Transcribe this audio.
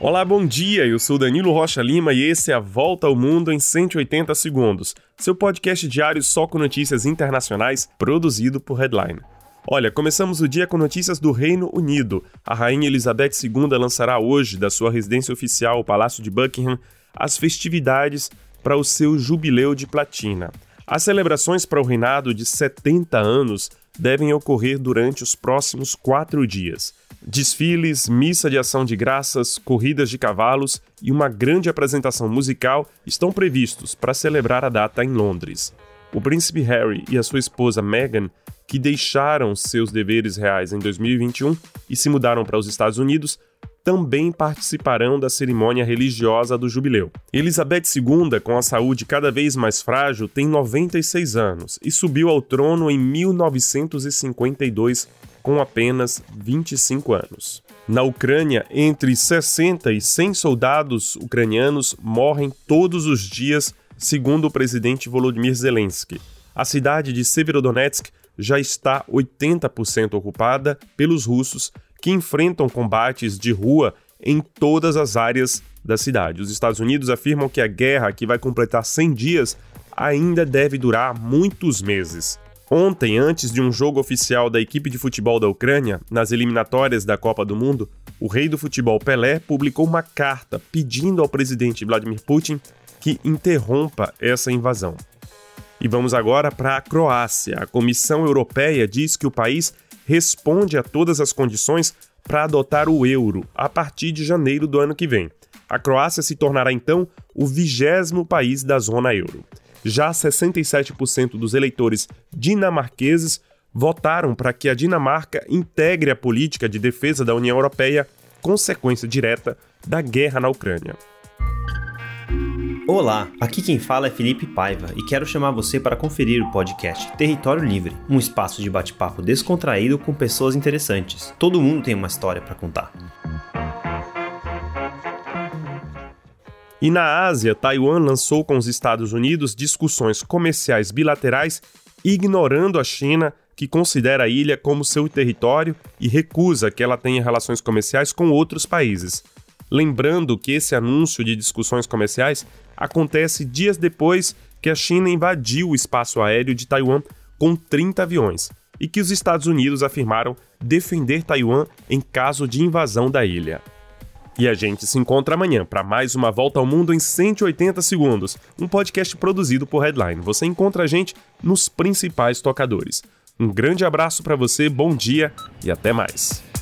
Olá, bom dia. Eu sou Danilo Rocha Lima e esse é a Volta ao Mundo em 180 segundos, seu podcast diário só com notícias internacionais, produzido por Headline. Olha, começamos o dia com notícias do Reino Unido. A rainha Elizabeth II lançará hoje, da sua residência oficial, o Palácio de Buckingham, as festividades para o seu jubileu de platina. As celebrações para o reinado de 70 anos devem ocorrer durante os próximos quatro dias. Desfiles, missa de ação de graças, corridas de cavalos e uma grande apresentação musical estão previstos para celebrar a data em Londres. O príncipe Harry e a sua esposa Meghan, que deixaram seus deveres reais em 2021 e se mudaram para os Estados Unidos, também participarão da cerimônia religiosa do jubileu. Elizabeth II, com a saúde cada vez mais frágil, tem 96 anos e subiu ao trono em 1952 com apenas 25 anos. Na Ucrânia, entre 60 e 100 soldados ucranianos morrem todos os dias, segundo o presidente Volodymyr Zelensky. A cidade de Severodonetsk já está 80% ocupada pelos russos, que enfrentam combates de rua em todas as áreas da cidade. Os Estados Unidos afirmam que a guerra, que vai completar 100 dias, ainda deve durar muitos meses. Ontem, antes de um jogo oficial da equipe de futebol da Ucrânia, nas eliminatórias da Copa do Mundo, o rei do futebol Pelé publicou uma carta pedindo ao presidente Vladimir Putin que interrompa essa invasão. E vamos agora para a Croácia. A Comissão Europeia diz que o país responde a todas as condições para adotar o euro a partir de janeiro do ano que vem. A Croácia se tornará então o vigésimo país da zona euro. Já 67% dos eleitores dinamarqueses votaram para que a Dinamarca integre a política de defesa da União Europeia, consequência direta da guerra na Ucrânia. Olá, aqui quem fala é Felipe Paiva e quero chamar você para conferir o podcast Território Livre, um espaço de bate-papo descontraído com pessoas interessantes. Todo mundo tem uma história para contar. E na Ásia, Taiwan lançou com os Estados Unidos discussões comerciais bilaterais, ignorando a China, que considera a ilha como seu território e recusa que ela tenha relações comerciais com outros países. Lembrando que esse anúncio de discussões comerciais acontece dias depois que a China invadiu o espaço aéreo de Taiwan com 30 aviões e que os Estados Unidos afirmaram defender Taiwan em caso de invasão da ilha. E a gente se encontra amanhã para mais uma volta ao mundo em 180 segundos, um podcast produzido por Headline. Você encontra a gente nos principais tocadores. Um grande abraço para você, bom dia e até mais.